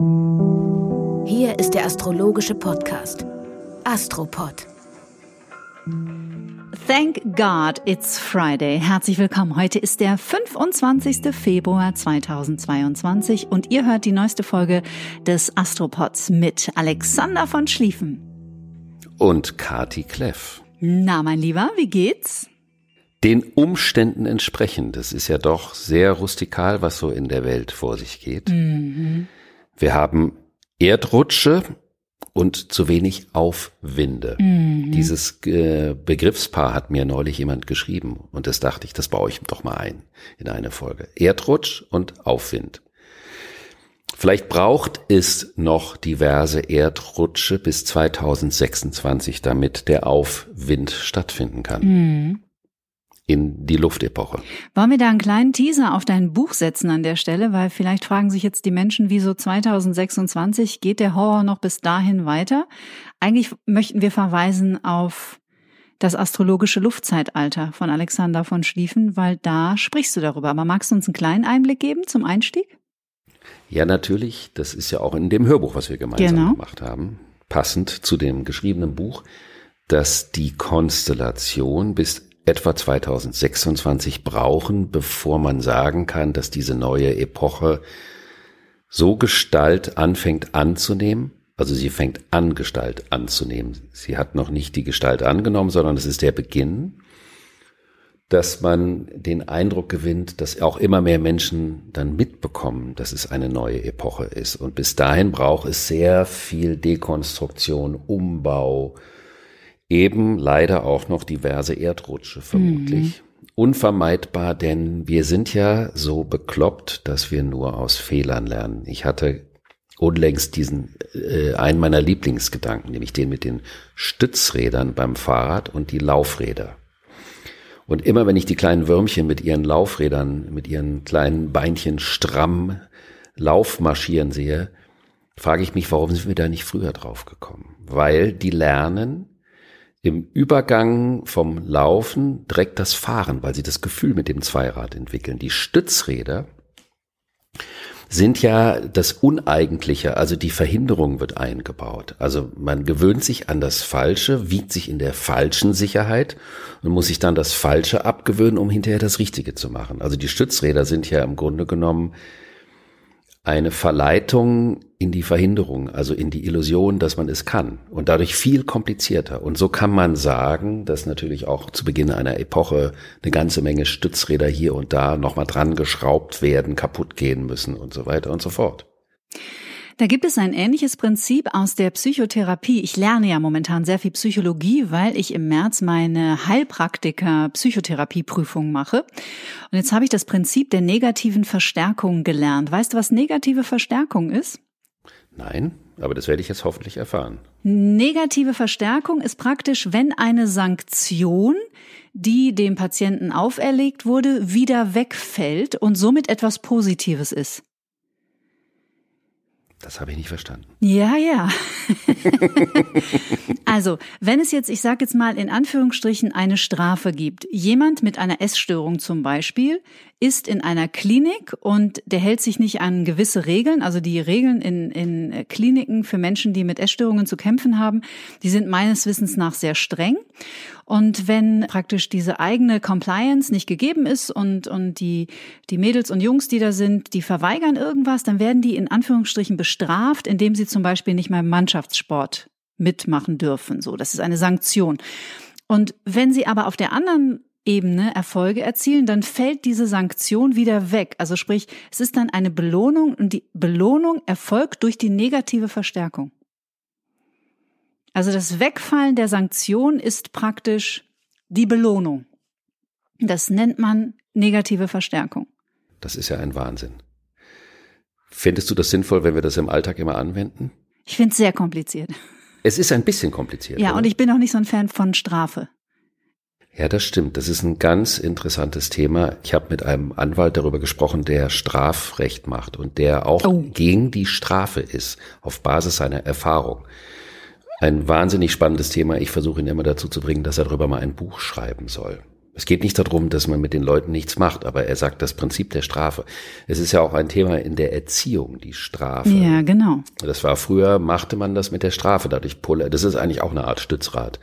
Hier ist der astrologische Podcast Astropod. Thank God it's Friday. Herzlich willkommen. Heute ist der 25. Februar 2022 und ihr hört die neueste Folge des Astropods mit Alexander von Schlieffen. Und Kati Kleff. Na, mein Lieber, wie geht's? Den Umständen entsprechend. Das ist ja doch sehr rustikal, was so in der Welt vor sich geht. Mhm. Wir haben Erdrutsche und zu wenig Aufwinde. Mhm. Dieses äh, Begriffspaar hat mir neulich jemand geschrieben und das dachte ich, das baue ich doch mal ein in eine Folge. Erdrutsch und Aufwind. Vielleicht braucht es noch diverse Erdrutsche bis 2026, damit der Aufwind stattfinden kann. Mhm in die Luftepoche. Wollen wir da einen kleinen Teaser auf dein Buch setzen an der Stelle, weil vielleicht fragen sich jetzt die Menschen, wieso 2026 geht der Horror noch bis dahin weiter? Eigentlich möchten wir verweisen auf das astrologische Luftzeitalter von Alexander von Schlieffen, weil da sprichst du darüber. Aber magst du uns einen kleinen Einblick geben zum Einstieg? Ja, natürlich. Das ist ja auch in dem Hörbuch, was wir gemeinsam genau. gemacht haben, passend zu dem geschriebenen Buch, dass die Konstellation bis etwa 2026 brauchen, bevor man sagen kann, dass diese neue Epoche so Gestalt anfängt anzunehmen. Also sie fängt an, Gestalt anzunehmen. Sie hat noch nicht die Gestalt angenommen, sondern es ist der Beginn, dass man den Eindruck gewinnt, dass auch immer mehr Menschen dann mitbekommen, dass es eine neue Epoche ist. Und bis dahin braucht es sehr viel Dekonstruktion, Umbau, eben leider auch noch diverse Erdrutsche vermutlich. Mhm. Unvermeidbar, denn wir sind ja so bekloppt, dass wir nur aus Fehlern lernen. Ich hatte unlängst diesen äh, einen meiner Lieblingsgedanken, nämlich den mit den Stützrädern beim Fahrrad und die Laufräder. Und immer wenn ich die kleinen Würmchen mit ihren Laufrädern, mit ihren kleinen Beinchen stramm Laufmarschieren sehe, frage ich mich, warum sind wir da nicht früher drauf gekommen? Weil die lernen, im Übergang vom Laufen direkt das Fahren, weil sie das Gefühl mit dem Zweirad entwickeln. Die Stützräder sind ja das Uneigentliche, also die Verhinderung wird eingebaut. Also man gewöhnt sich an das Falsche, wiegt sich in der falschen Sicherheit und muss sich dann das Falsche abgewöhnen, um hinterher das Richtige zu machen. Also die Stützräder sind ja im Grunde genommen eine Verleitung in die Verhinderung, also in die Illusion, dass man es kann und dadurch viel komplizierter. Und so kann man sagen, dass natürlich auch zu Beginn einer Epoche eine ganze Menge Stützräder hier und da nochmal dran geschraubt werden, kaputt gehen müssen und so weiter und so fort. Da gibt es ein ähnliches Prinzip aus der Psychotherapie. Ich lerne ja momentan sehr viel Psychologie, weil ich im März meine Heilpraktiker Psychotherapieprüfung mache. Und jetzt habe ich das Prinzip der negativen Verstärkung gelernt. Weißt du, was negative Verstärkung ist? Nein, aber das werde ich jetzt hoffentlich erfahren. Negative Verstärkung ist praktisch, wenn eine Sanktion, die dem Patienten auferlegt wurde, wieder wegfällt und somit etwas Positives ist. Das habe ich nicht verstanden. Ja, ja. also, wenn es jetzt, ich sage jetzt mal in Anführungsstrichen, eine Strafe gibt, jemand mit einer Essstörung zum Beispiel ist in einer Klinik und der hält sich nicht an gewisse Regeln, also die Regeln in, in Kliniken für Menschen, die mit Essstörungen zu kämpfen haben, die sind meines Wissens nach sehr streng. Und wenn praktisch diese eigene Compliance nicht gegeben ist und, und die, die Mädels und Jungs, die da sind, die verweigern irgendwas, dann werden die in Anführungsstrichen bestraft, indem sie zum Beispiel nicht mehr im Mannschaftssport mitmachen dürfen. So, das ist eine Sanktion. Und wenn sie aber auf der anderen Ebene Erfolge erzielen, dann fällt diese Sanktion wieder weg. Also sprich, es ist dann eine Belohnung und die Belohnung erfolgt durch die negative Verstärkung. Also das Wegfallen der Sanktion ist praktisch die Belohnung. Das nennt man negative Verstärkung. Das ist ja ein Wahnsinn. Findest du das sinnvoll, wenn wir das im Alltag immer anwenden? Ich finde es sehr kompliziert. Es ist ein bisschen kompliziert. Ja, oder? und ich bin auch nicht so ein Fan von Strafe. Ja, das stimmt. Das ist ein ganz interessantes Thema. Ich habe mit einem Anwalt darüber gesprochen, der Strafrecht macht und der auch oh. gegen die Strafe ist, auf Basis seiner Erfahrung. Ein wahnsinnig spannendes Thema. Ich versuche ihn immer dazu zu bringen, dass er darüber mal ein Buch schreiben soll. Es geht nicht darum, dass man mit den Leuten nichts macht, aber er sagt das Prinzip der Strafe. Es ist ja auch ein Thema in der Erziehung, die Strafe. Ja, genau. Das war früher, machte man das mit der Strafe, dadurch polar, das ist eigentlich auch eine Art Stützrad.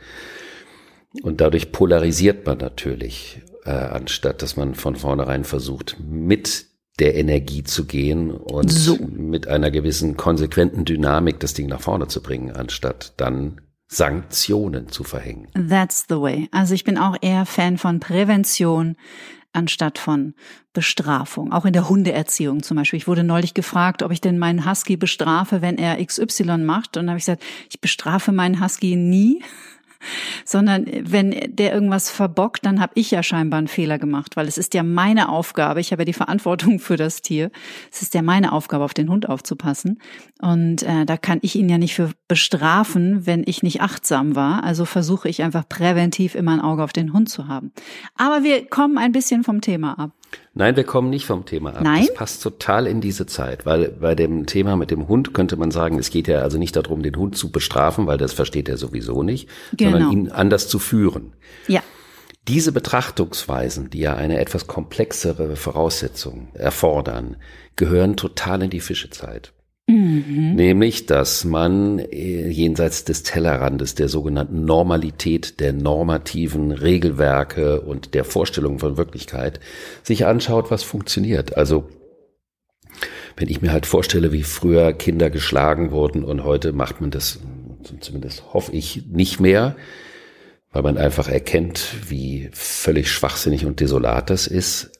Und dadurch polarisiert man natürlich, äh, anstatt dass man von vornherein versucht, mit der Energie zu gehen und so. mit einer gewissen konsequenten Dynamik das Ding nach vorne zu bringen, anstatt dann Sanktionen zu verhängen. That's the way. Also ich bin auch eher Fan von Prävention anstatt von Bestrafung. Auch in der Hundeerziehung zum Beispiel. Ich wurde neulich gefragt, ob ich denn meinen Husky bestrafe, wenn er XY macht. Und dann habe ich gesagt, ich bestrafe meinen Husky nie sondern wenn der irgendwas verbockt, dann habe ich ja scheinbar einen Fehler gemacht, weil es ist ja meine Aufgabe, ich habe ja die Verantwortung für das Tier, es ist ja meine Aufgabe, auf den Hund aufzupassen und äh, da kann ich ihn ja nicht für bestrafen, wenn ich nicht achtsam war, also versuche ich einfach präventiv immer ein Auge auf den Hund zu haben. Aber wir kommen ein bisschen vom Thema ab. Nein, wir kommen nicht vom Thema ab. Nein? Das passt total in diese Zeit, weil bei dem Thema mit dem Hund könnte man sagen, es geht ja also nicht darum, den Hund zu bestrafen, weil das versteht er sowieso nicht, genau. sondern ihn anders zu führen. Ja. Diese Betrachtungsweisen, die ja eine etwas komplexere Voraussetzung erfordern, gehören total in die Fischezeit. Mhm. Nämlich, dass man äh, jenseits des Tellerrandes der sogenannten Normalität, der normativen Regelwerke und der Vorstellung von Wirklichkeit sich anschaut, was funktioniert. Also wenn ich mir halt vorstelle, wie früher Kinder geschlagen wurden und heute macht man das, zumindest hoffe ich, nicht mehr, weil man einfach erkennt, wie völlig schwachsinnig und desolat das ist,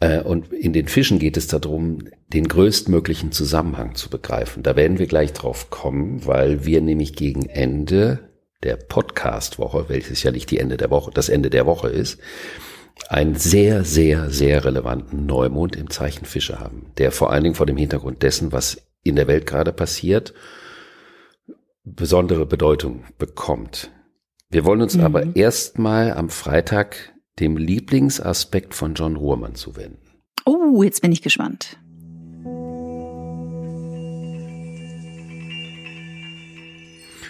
und in den Fischen geht es darum, den größtmöglichen Zusammenhang zu begreifen. Da werden wir gleich drauf kommen, weil wir nämlich gegen Ende der Podcast-Woche, welches ja nicht die Ende der Woche, das Ende der Woche ist, einen sehr, sehr, sehr relevanten Neumond im Zeichen Fische haben, der vor allen Dingen vor dem Hintergrund dessen, was in der Welt gerade passiert, besondere Bedeutung bekommt. Wir wollen uns mhm. aber erstmal am Freitag dem Lieblingsaspekt von John Ruhrmann zu wenden. Oh, jetzt bin ich gespannt.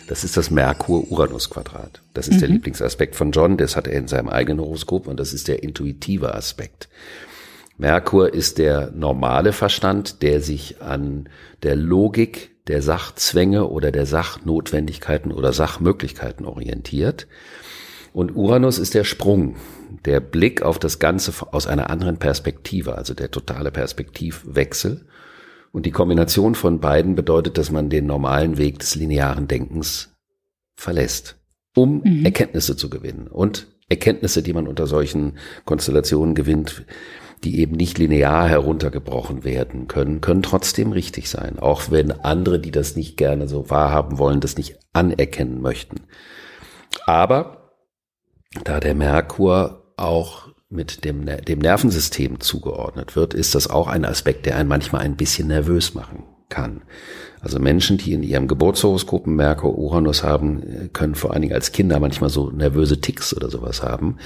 Das ist das Merkur-Uranus-Quadrat. Das ist mhm. der Lieblingsaspekt von John, das hat er in seinem eigenen Horoskop und das ist der intuitive Aspekt. Merkur ist der normale Verstand, der sich an der Logik der Sachzwänge oder der Sachnotwendigkeiten oder Sachmöglichkeiten orientiert. Und Uranus ist der Sprung, der Blick auf das Ganze aus einer anderen Perspektive, also der totale Perspektivwechsel. Und die Kombination von beiden bedeutet, dass man den normalen Weg des linearen Denkens verlässt, um mhm. Erkenntnisse zu gewinnen. Und Erkenntnisse, die man unter solchen Konstellationen gewinnt, die eben nicht linear heruntergebrochen werden können, können trotzdem richtig sein, auch wenn andere, die das nicht gerne so wahrhaben wollen, das nicht anerkennen möchten. Aber da der Merkur auch mit dem, dem Nervensystem zugeordnet wird, ist das auch ein Aspekt, der einen manchmal ein bisschen nervös machen kann. Also Menschen, die in ihrem Geburtshoroskop Merkur Uranus haben, können vor allen Dingen als Kinder manchmal so nervöse Ticks oder sowas haben,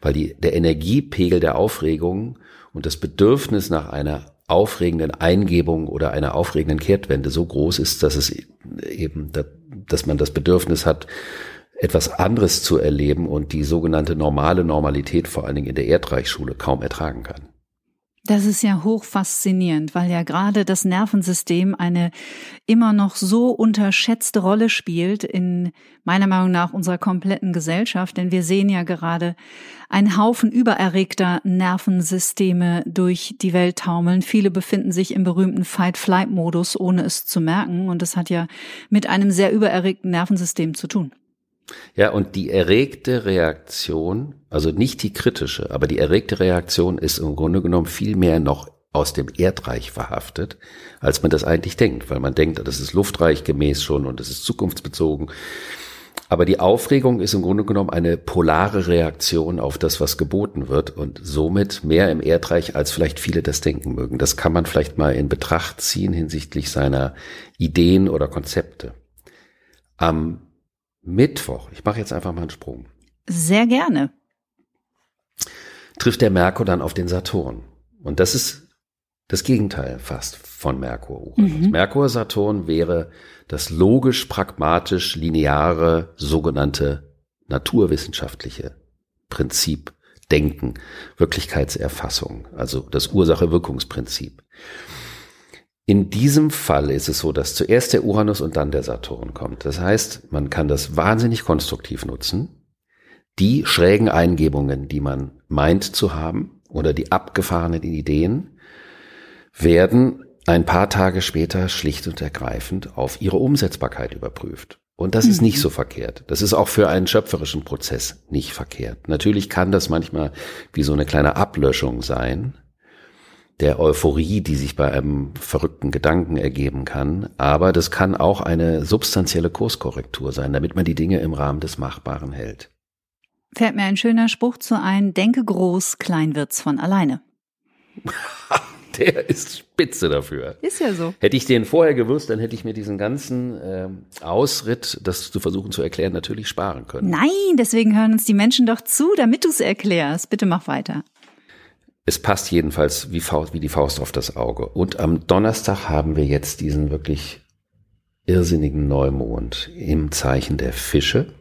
weil die, der Energiepegel der Aufregung und das Bedürfnis nach einer aufregenden Eingebung oder einer aufregenden Kehrtwende so groß ist, dass es eben, dass man das Bedürfnis hat, etwas anderes zu erleben und die sogenannte normale Normalität vor allen Dingen in der Erdreichschule kaum ertragen kann. Das ist ja hoch faszinierend, weil ja gerade das Nervensystem eine immer noch so unterschätzte Rolle spielt in meiner Meinung nach unserer kompletten Gesellschaft, denn wir sehen ja gerade einen Haufen übererregter Nervensysteme durch die Welt taumeln. Viele befinden sich im berühmten Fight-Flight-Modus, ohne es zu merken, und das hat ja mit einem sehr übererregten Nervensystem zu tun. Ja, und die erregte Reaktion, also nicht die kritische, aber die erregte Reaktion ist im Grunde genommen viel mehr noch aus dem Erdreich verhaftet, als man das eigentlich denkt, weil man denkt, das ist luftreich gemäß schon und das ist zukunftsbezogen. Aber die Aufregung ist im Grunde genommen eine polare Reaktion auf das, was geboten wird und somit mehr im Erdreich, als vielleicht viele das denken mögen. Das kann man vielleicht mal in Betracht ziehen hinsichtlich seiner Ideen oder Konzepte. Am Mittwoch, ich mache jetzt einfach mal einen Sprung. Sehr gerne. Trifft der Merkur dann auf den Saturn. Und das ist das Gegenteil fast von Merkur. Mhm. Merkur Saturn wäre das logisch, pragmatisch, lineare, sogenannte naturwissenschaftliche Prinzip Denken, Wirklichkeitserfassung, also das Ursache-Wirkungsprinzip. In diesem Fall ist es so, dass zuerst der Uranus und dann der Saturn kommt. Das heißt, man kann das wahnsinnig konstruktiv nutzen. Die schrägen Eingebungen, die man meint zu haben, oder die abgefahrenen Ideen, werden ein paar Tage später schlicht und ergreifend auf ihre Umsetzbarkeit überprüft. Und das ist nicht mhm. so verkehrt. Das ist auch für einen schöpferischen Prozess nicht verkehrt. Natürlich kann das manchmal wie so eine kleine Ablöschung sein, der Euphorie, die sich bei einem verrückten Gedanken ergeben kann. Aber das kann auch eine substanzielle Kurskorrektur sein, damit man die Dinge im Rahmen des Machbaren hält. Fällt mir ein schöner Spruch zu ein, denke groß, klein wird's von alleine. der ist spitze dafür. Ist ja so. Hätte ich den vorher gewusst, dann hätte ich mir diesen ganzen äh, Ausritt, das zu versuchen zu erklären, natürlich sparen können. Nein, deswegen hören uns die Menschen doch zu, damit du es erklärst. Bitte mach weiter. Es passt jedenfalls wie, Faust, wie die Faust auf das Auge. Und am Donnerstag haben wir jetzt diesen wirklich irrsinnigen Neumond im Zeichen der Fische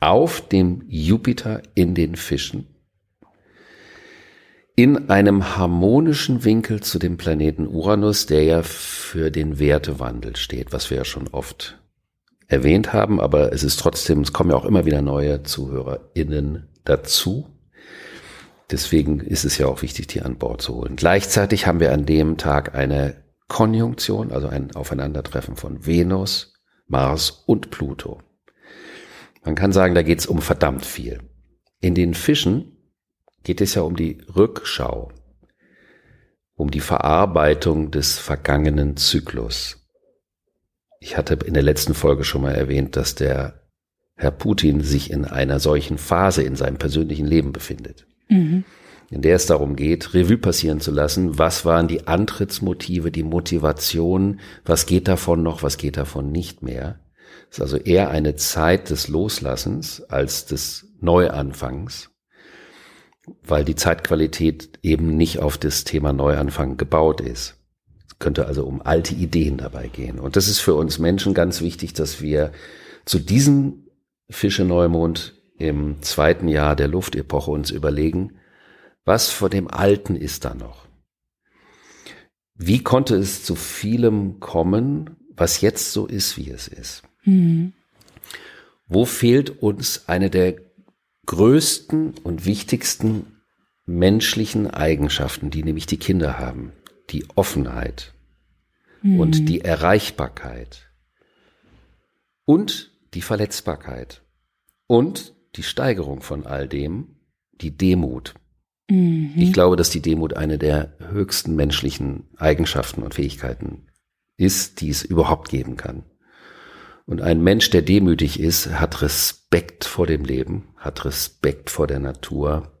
auf dem Jupiter in den Fischen in einem harmonischen Winkel zu dem Planeten Uranus, der ja für den Wertewandel steht, was wir ja schon oft erwähnt haben, aber es ist trotzdem, es kommen ja auch immer wieder neue ZuhörerInnen dazu. Deswegen ist es ja auch wichtig, die an Bord zu holen. Gleichzeitig haben wir an dem Tag eine Konjunktion, also ein Aufeinandertreffen von Venus, Mars und Pluto. Man kann sagen, da geht es um verdammt viel. In den Fischen geht es ja um die Rückschau, um die Verarbeitung des vergangenen Zyklus. Ich hatte in der letzten Folge schon mal erwähnt, dass der Herr Putin sich in einer solchen Phase in seinem persönlichen Leben befindet. Mhm. In der es darum geht, Revue passieren zu lassen, was waren die Antrittsmotive, die Motivation, was geht davon noch, was geht davon nicht mehr. Es ist also eher eine Zeit des Loslassens als des Neuanfangs weil die Zeitqualität eben nicht auf das Thema Neuanfang gebaut ist. Es könnte also um alte Ideen dabei gehen. Und das ist für uns Menschen ganz wichtig, dass wir zu diesem Fische-Neumond im zweiten Jahr der Luftepoche uns überlegen, was vor dem Alten ist da noch? Wie konnte es zu vielem kommen, was jetzt so ist, wie es ist? Mhm. Wo fehlt uns eine der größten und wichtigsten menschlichen Eigenschaften, die nämlich die Kinder haben. Die Offenheit mhm. und die Erreichbarkeit und die Verletzbarkeit und die Steigerung von all dem, die Demut. Mhm. Ich glaube, dass die Demut eine der höchsten menschlichen Eigenschaften und Fähigkeiten ist, die es überhaupt geben kann. Und ein Mensch, der demütig ist, hat Respekt vor dem Leben, hat Respekt vor der Natur,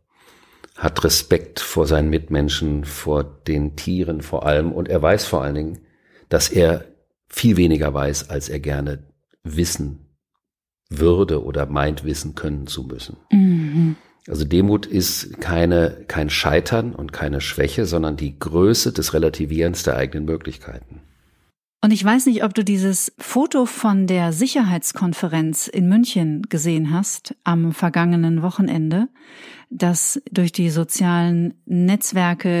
hat Respekt vor seinen Mitmenschen, vor den Tieren vor allem. Und er weiß vor allen Dingen, dass er viel weniger weiß, als er gerne wissen würde oder meint wissen können zu müssen. Mhm. Also Demut ist keine, kein Scheitern und keine Schwäche, sondern die Größe des Relativierens der eigenen Möglichkeiten. Und ich weiß nicht, ob du dieses Foto von der Sicherheitskonferenz in München gesehen hast am vergangenen Wochenende, das durch die sozialen Netzwerke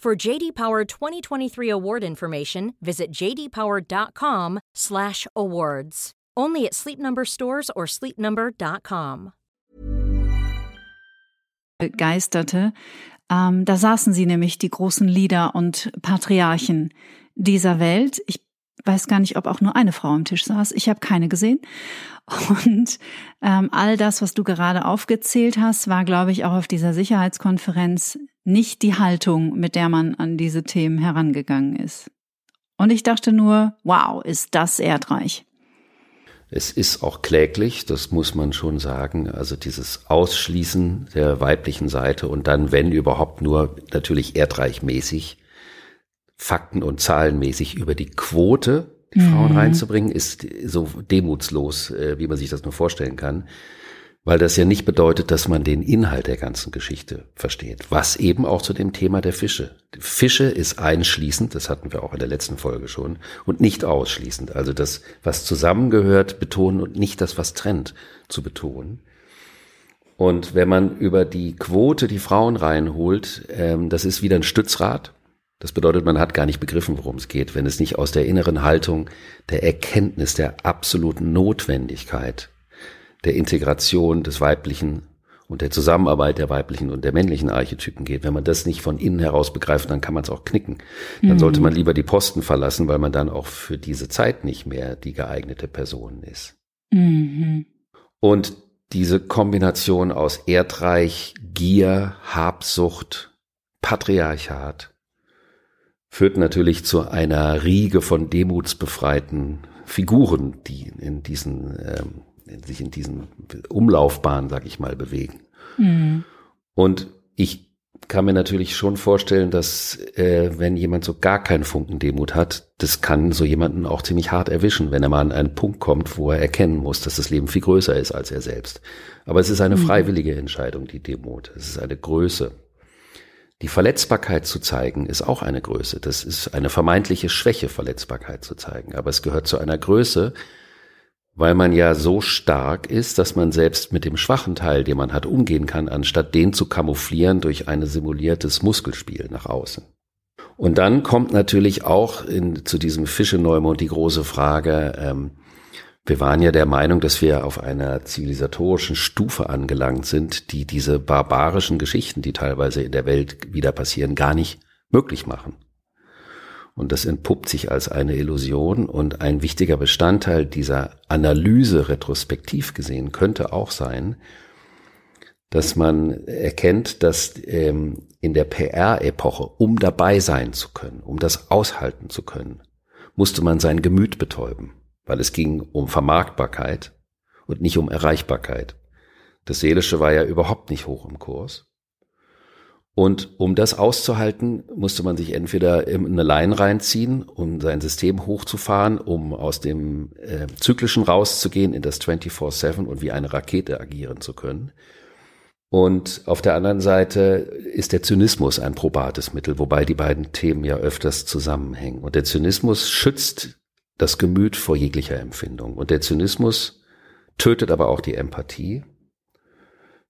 For JD Power 2023 award information, visit jdpower.com/awards. Only at Sleep Number stores or sleepnumber.com. Begeisterte. Ähm, da saßen sie nämlich, die großen Lieder und Patriarchen dieser Welt. Ich weiß gar nicht, ob auch nur eine Frau am Tisch saß. Ich habe keine gesehen. Und ähm, all das, was du gerade aufgezählt hast, war, glaube ich, auch auf dieser Sicherheitskonferenz nicht die Haltung, mit der man an diese Themen herangegangen ist. Und ich dachte nur, wow, ist das erdreich. Es ist auch kläglich, das muss man schon sagen. Also dieses Ausschließen der weiblichen Seite und dann, wenn überhaupt nur natürlich erdreichmäßig, Fakten- und Zahlenmäßig über die Quote die mhm. Frauen reinzubringen, ist so demutslos, äh, wie man sich das nur vorstellen kann. Weil das ja nicht bedeutet, dass man den Inhalt der ganzen Geschichte versteht. Was eben auch zu dem Thema der Fische. Fische ist einschließend, das hatten wir auch in der letzten Folge schon, und nicht ausschließend. Also das, was zusammengehört, betonen und nicht das, was trennt, zu betonen. Und wenn man über die Quote die Frauen reinholt, ähm, das ist wieder ein Stützrad. Das bedeutet, man hat gar nicht begriffen, worum es geht, wenn es nicht aus der inneren Haltung der Erkenntnis der absoluten Notwendigkeit der Integration des weiblichen und der Zusammenarbeit der weiblichen und der männlichen Archetypen geht. Wenn man das nicht von innen heraus begreift, dann kann man es auch knicken. Dann mhm. sollte man lieber die Posten verlassen, weil man dann auch für diese Zeit nicht mehr die geeignete Person ist. Mhm. Und diese Kombination aus Erdreich, Gier, Habsucht, Patriarchat führt natürlich zu einer Riege von demutsbefreiten Figuren, die in diesen ähm, sich in diesen Umlaufbahnen, sag ich mal, bewegen. Mhm. Und ich kann mir natürlich schon vorstellen, dass äh, wenn jemand so gar keinen Funken Demut hat, das kann so jemanden auch ziemlich hart erwischen, wenn er mal an einen Punkt kommt, wo er erkennen muss, dass das Leben viel größer ist als er selbst. Aber es ist eine mhm. freiwillige Entscheidung, die Demut. Es ist eine Größe. Die Verletzbarkeit zu zeigen ist auch eine Größe. Das ist eine vermeintliche Schwäche, Verletzbarkeit zu zeigen. Aber es gehört zu einer Größe, weil man ja so stark ist, dass man selbst mit dem schwachen Teil, den man hat, umgehen kann, anstatt den zu kamouflieren durch ein simuliertes Muskelspiel nach außen. Und dann kommt natürlich auch in, zu diesem Fische-Neumond die große Frage, ähm, wir waren ja der Meinung, dass wir auf einer zivilisatorischen Stufe angelangt sind, die diese barbarischen Geschichten, die teilweise in der Welt wieder passieren, gar nicht möglich machen. Und das entpuppt sich als eine Illusion und ein wichtiger Bestandteil dieser Analyse retrospektiv gesehen könnte auch sein, dass man erkennt, dass ähm, in der PR-Epoche, um dabei sein zu können, um das aushalten zu können, musste man sein Gemüt betäuben, weil es ging um Vermarktbarkeit und nicht um Erreichbarkeit. Das Seelische war ja überhaupt nicht hoch im Kurs. Und um das auszuhalten, musste man sich entweder in eine Line reinziehen, um sein System hochzufahren, um aus dem äh, Zyklischen rauszugehen in das 24-7 und wie eine Rakete agieren zu können. Und auf der anderen Seite ist der Zynismus ein probates Mittel, wobei die beiden Themen ja öfters zusammenhängen. Und der Zynismus schützt das Gemüt vor jeglicher Empfindung. Und der Zynismus tötet aber auch die Empathie,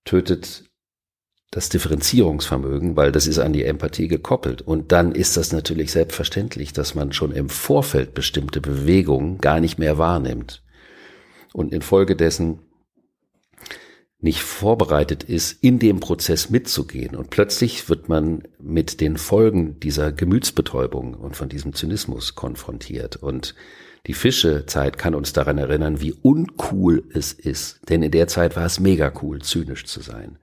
tötet das Differenzierungsvermögen, weil das ist an die Empathie gekoppelt. Und dann ist das natürlich selbstverständlich, dass man schon im Vorfeld bestimmte Bewegungen gar nicht mehr wahrnimmt und infolgedessen nicht vorbereitet ist, in dem Prozess mitzugehen. Und plötzlich wird man mit den Folgen dieser Gemütsbetäubung und von diesem Zynismus konfrontiert. Und die Fischezeit kann uns daran erinnern, wie uncool es ist. Denn in der Zeit war es mega cool, zynisch zu sein.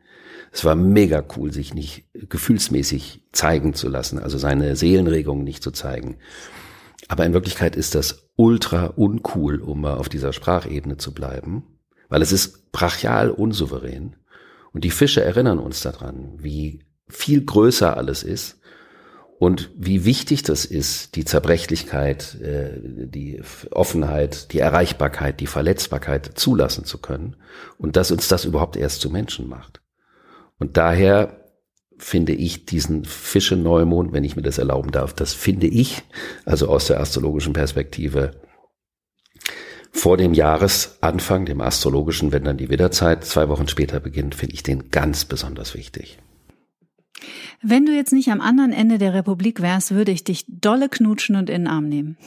Es war mega cool, sich nicht gefühlsmäßig zeigen zu lassen, also seine Seelenregungen nicht zu zeigen. Aber in Wirklichkeit ist das ultra uncool, um mal auf dieser Sprachebene zu bleiben, weil es ist brachial unsouverän. Und die Fische erinnern uns daran, wie viel größer alles ist und wie wichtig das ist, die Zerbrechlichkeit, äh, die Offenheit, die Erreichbarkeit, die Verletzbarkeit zulassen zu können und dass uns das überhaupt erst zu Menschen macht. Und daher finde ich diesen Fische-Neumond, wenn ich mir das erlauben darf, das finde ich, also aus der astrologischen Perspektive, vor dem Jahresanfang, dem astrologischen, wenn dann die Widderzeit zwei Wochen später beginnt, finde ich den ganz besonders wichtig. Wenn du jetzt nicht am anderen Ende der Republik wärst, würde ich dich dolle knutschen und in den Arm nehmen.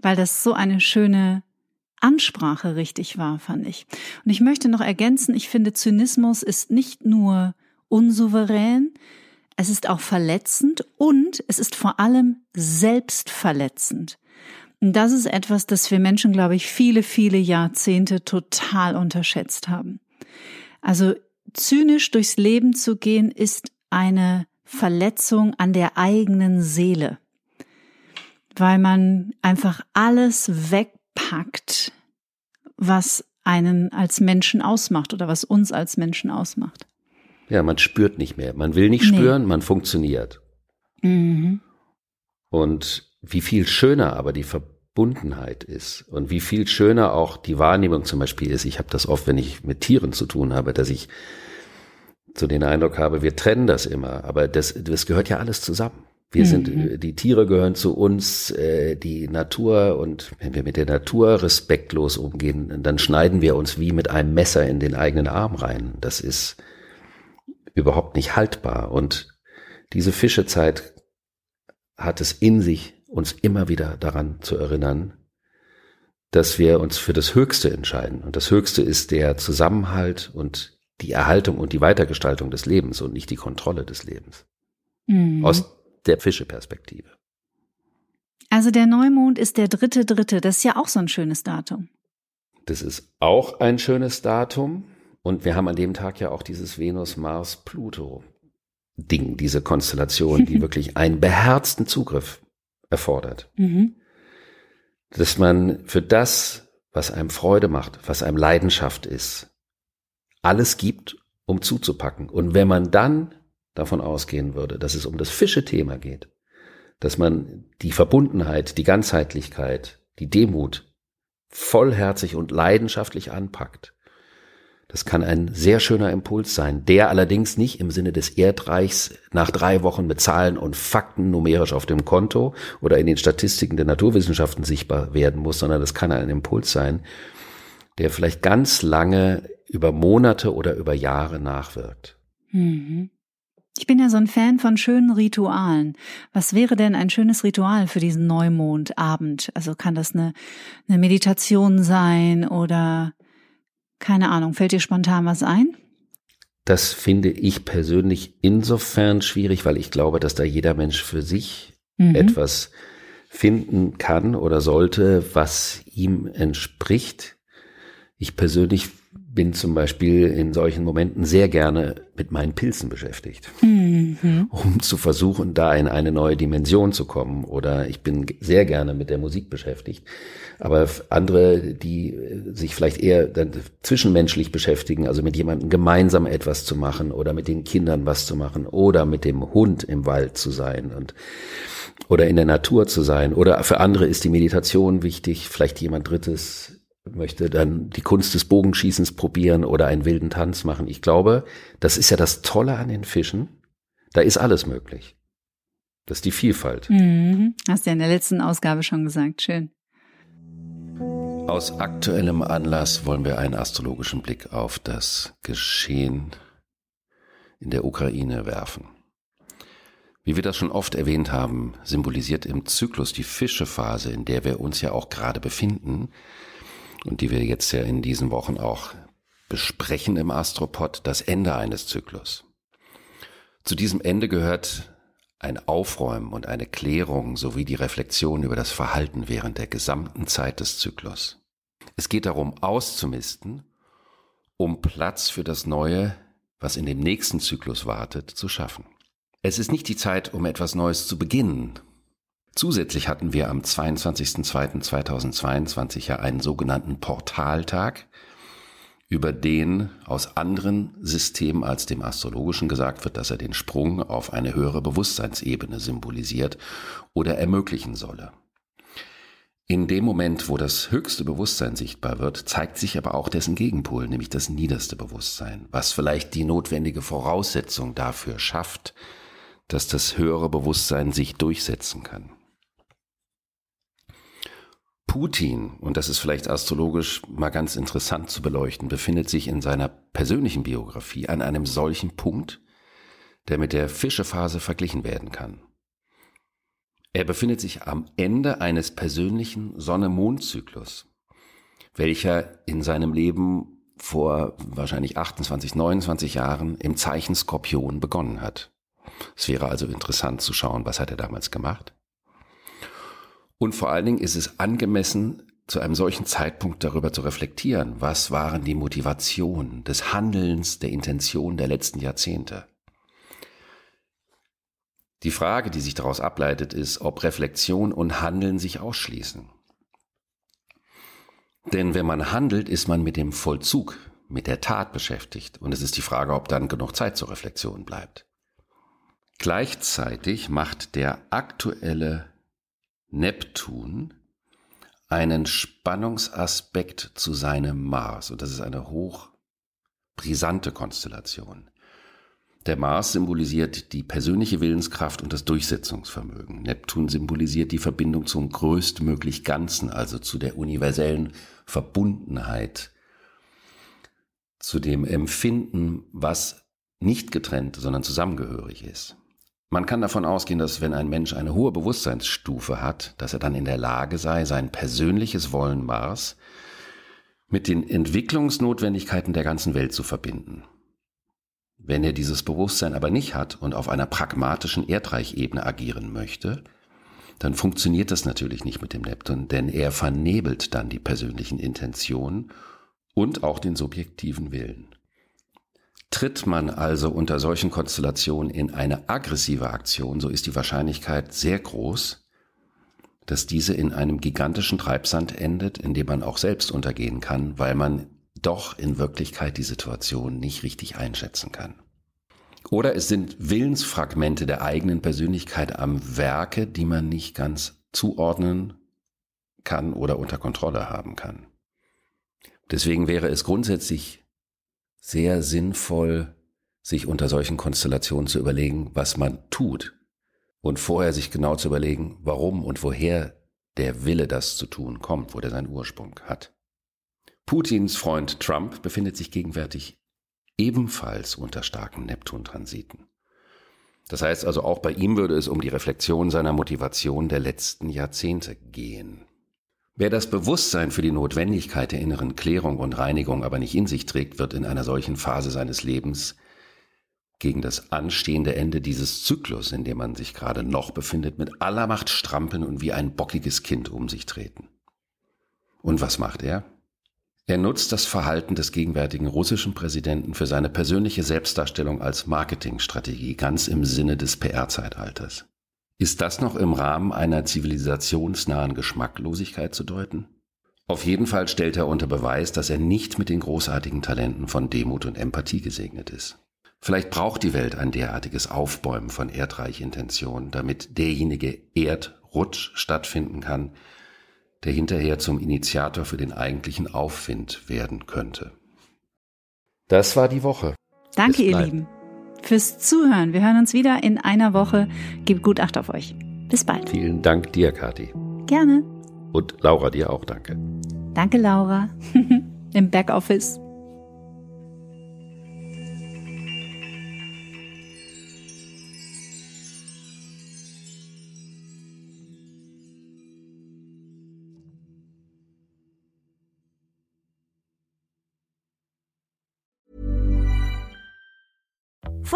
Weil das so eine schöne Ansprache richtig war, fand ich. Und ich möchte noch ergänzen, ich finde, Zynismus ist nicht nur unsouverän, es ist auch verletzend und es ist vor allem selbstverletzend. Das ist etwas, das wir Menschen, glaube ich, viele, viele Jahrzehnte total unterschätzt haben. Also zynisch durchs Leben zu gehen, ist eine Verletzung an der eigenen Seele, weil man einfach alles wegpackt, was einen als Menschen ausmacht oder was uns als Menschen ausmacht. Ja, man spürt nicht mehr. Man will nicht nee. spüren, man funktioniert. Mhm. Und wie viel schöner aber die Verbundenheit ist und wie viel schöner auch die Wahrnehmung zum Beispiel ist. Ich habe das oft, wenn ich mit Tieren zu tun habe, dass ich so den Eindruck habe, wir trennen das immer, aber das, das gehört ja alles zusammen. Wir mhm. sind, die Tiere gehören zu uns, äh, die Natur und wenn wir mit der Natur respektlos umgehen, dann schneiden wir uns wie mit einem Messer in den eigenen Arm rein. Das ist überhaupt nicht haltbar und diese Fischezeit hat es in sich, uns immer wieder daran zu erinnern, dass wir uns für das Höchste entscheiden. Und das Höchste ist der Zusammenhalt und die Erhaltung und die Weitergestaltung des Lebens und nicht die Kontrolle des Lebens. Mhm. Aus der Fischeperspektive. Also der Neumond ist der dritte dritte. Das ist ja auch so ein schönes Datum. Das ist auch ein schönes Datum. Und wir haben an dem Tag ja auch dieses Venus-Mars-Pluto-Ding, diese Konstellation, die wirklich einen beherzten Zugriff erfordert. Mhm. Dass man für das, was einem Freude macht, was einem Leidenschaft ist, alles gibt, um zuzupacken. Und wenn man dann davon ausgehen würde, dass es um das Fische-Thema geht, dass man die Verbundenheit, die Ganzheitlichkeit, die Demut vollherzig und leidenschaftlich anpackt, das kann ein sehr schöner Impuls sein, der allerdings nicht im Sinne des Erdreichs nach drei Wochen mit Zahlen und Fakten numerisch auf dem Konto oder in den Statistiken der Naturwissenschaften sichtbar werden muss, sondern das kann ein Impuls sein, der vielleicht ganz lange über Monate oder über Jahre nachwirkt. Mhm. Ich bin ja so ein Fan von schönen Ritualen. Was wäre denn ein schönes Ritual für diesen Neumondabend? Also kann das eine, eine Meditation sein oder keine Ahnung, fällt dir spontan was ein? Das finde ich persönlich insofern schwierig, weil ich glaube, dass da jeder Mensch für sich mhm. etwas finden kann oder sollte, was ihm entspricht. Ich persönlich bin zum Beispiel in solchen Momenten sehr gerne mit meinen Pilzen beschäftigt, mhm. Um zu versuchen, da in eine neue Dimension zu kommen. Oder ich bin sehr gerne mit der Musik beschäftigt. Aber andere, die sich vielleicht eher dann zwischenmenschlich beschäftigen, also mit jemandem gemeinsam etwas zu machen oder mit den Kindern was zu machen oder mit dem Hund im Wald zu sein und oder in der Natur zu sein. Oder für andere ist die Meditation wichtig, vielleicht jemand Drittes möchte dann die Kunst des Bogenschießens probieren oder einen wilden Tanz machen. Ich glaube, das ist ja das Tolle an den Fischen. Da ist alles möglich. Das ist die Vielfalt. Mhm. Hast du ja in der letzten Ausgabe schon gesagt. Schön. Aus aktuellem Anlass wollen wir einen astrologischen Blick auf das Geschehen in der Ukraine werfen. Wie wir das schon oft erwähnt haben, symbolisiert im Zyklus die Fischephase, in der wir uns ja auch gerade befinden, und die wir jetzt ja in diesen Wochen auch besprechen im Astropod, das Ende eines Zyklus. Zu diesem Ende gehört ein Aufräumen und eine Klärung sowie die Reflexion über das Verhalten während der gesamten Zeit des Zyklus. Es geht darum, auszumisten, um Platz für das Neue, was in dem nächsten Zyklus wartet, zu schaffen. Es ist nicht die Zeit, um etwas Neues zu beginnen, Zusätzlich hatten wir am 22.02.2022 ja einen sogenannten Portaltag, über den aus anderen Systemen als dem astrologischen gesagt wird, dass er den Sprung auf eine höhere Bewusstseinsebene symbolisiert oder ermöglichen solle. In dem Moment, wo das höchste Bewusstsein sichtbar wird, zeigt sich aber auch dessen Gegenpol, nämlich das niederste Bewusstsein, was vielleicht die notwendige Voraussetzung dafür schafft, dass das höhere Bewusstsein sich durchsetzen kann. Putin, und das ist vielleicht astrologisch mal ganz interessant zu beleuchten, befindet sich in seiner persönlichen Biografie an einem solchen Punkt, der mit der Fischephase verglichen werden kann. Er befindet sich am Ende eines persönlichen Sonne-Mond-Zyklus. welcher in seinem Leben vor wahrscheinlich 28, 29 Jahren im Zeichen Skorpion begonnen hat. Es wäre also interessant zu schauen, was hat er damals gemacht. Und vor allen Dingen ist es angemessen, zu einem solchen Zeitpunkt darüber zu reflektieren, was waren die Motivationen des Handelns, der Intention der letzten Jahrzehnte. Die Frage, die sich daraus ableitet, ist, ob Reflexion und Handeln sich ausschließen. Denn wenn man handelt, ist man mit dem Vollzug, mit der Tat beschäftigt. Und es ist die Frage, ob dann genug Zeit zur Reflexion bleibt. Gleichzeitig macht der aktuelle Neptun einen Spannungsaspekt zu seinem Mars. Und das ist eine hoch brisante Konstellation. Der Mars symbolisiert die persönliche Willenskraft und das Durchsetzungsvermögen. Neptun symbolisiert die Verbindung zum größtmöglich Ganzen, also zu der universellen Verbundenheit, zu dem Empfinden, was nicht getrennt, sondern zusammengehörig ist. Man kann davon ausgehen, dass wenn ein Mensch eine hohe Bewusstseinsstufe hat, dass er dann in der Lage sei, sein persönliches Wollen Mars mit den Entwicklungsnotwendigkeiten der ganzen Welt zu verbinden. Wenn er dieses Bewusstsein aber nicht hat und auf einer pragmatischen Erdreichebene agieren möchte, dann funktioniert das natürlich nicht mit dem Neptun, denn er vernebelt dann die persönlichen Intentionen und auch den subjektiven Willen. Tritt man also unter solchen Konstellationen in eine aggressive Aktion, so ist die Wahrscheinlichkeit sehr groß, dass diese in einem gigantischen Treibsand endet, in dem man auch selbst untergehen kann, weil man doch in Wirklichkeit die Situation nicht richtig einschätzen kann. Oder es sind Willensfragmente der eigenen Persönlichkeit am Werke, die man nicht ganz zuordnen kann oder unter Kontrolle haben kann. Deswegen wäre es grundsätzlich sehr sinnvoll, sich unter solchen Konstellationen zu überlegen, was man tut und vorher sich genau zu überlegen, warum und woher der Wille, das zu tun, kommt, wo der seinen Ursprung hat. Putins Freund Trump befindet sich gegenwärtig ebenfalls unter starken Neptun-Transiten. Das heißt also, auch bei ihm würde es um die Reflexion seiner Motivation der letzten Jahrzehnte gehen. Wer das Bewusstsein für die Notwendigkeit der inneren Klärung und Reinigung aber nicht in sich trägt, wird in einer solchen Phase seines Lebens gegen das anstehende Ende dieses Zyklus, in dem man sich gerade noch befindet, mit aller Macht strampeln und wie ein bockiges Kind um sich treten. Und was macht er? Er nutzt das Verhalten des gegenwärtigen russischen Präsidenten für seine persönliche Selbstdarstellung als Marketingstrategie, ganz im Sinne des PR-Zeitalters. Ist das noch im Rahmen einer zivilisationsnahen Geschmacklosigkeit zu deuten? Auf jeden Fall stellt er unter Beweis, dass er nicht mit den großartigen Talenten von Demut und Empathie gesegnet ist. Vielleicht braucht die Welt ein derartiges Aufbäumen von Erdreichintentionen, damit derjenige Erdrutsch stattfinden kann, der hinterher zum Initiator für den eigentlichen Aufwind werden könnte. Das war die Woche. Danke, ihr Lieben, fürs Zuhören. Wir hören uns wieder in einer Woche. Gebt gut Acht auf euch. Bis bald. Vielen Dank dir, Kathi. Gerne. Und Laura, dir auch danke. Danke, Laura. Im Backoffice.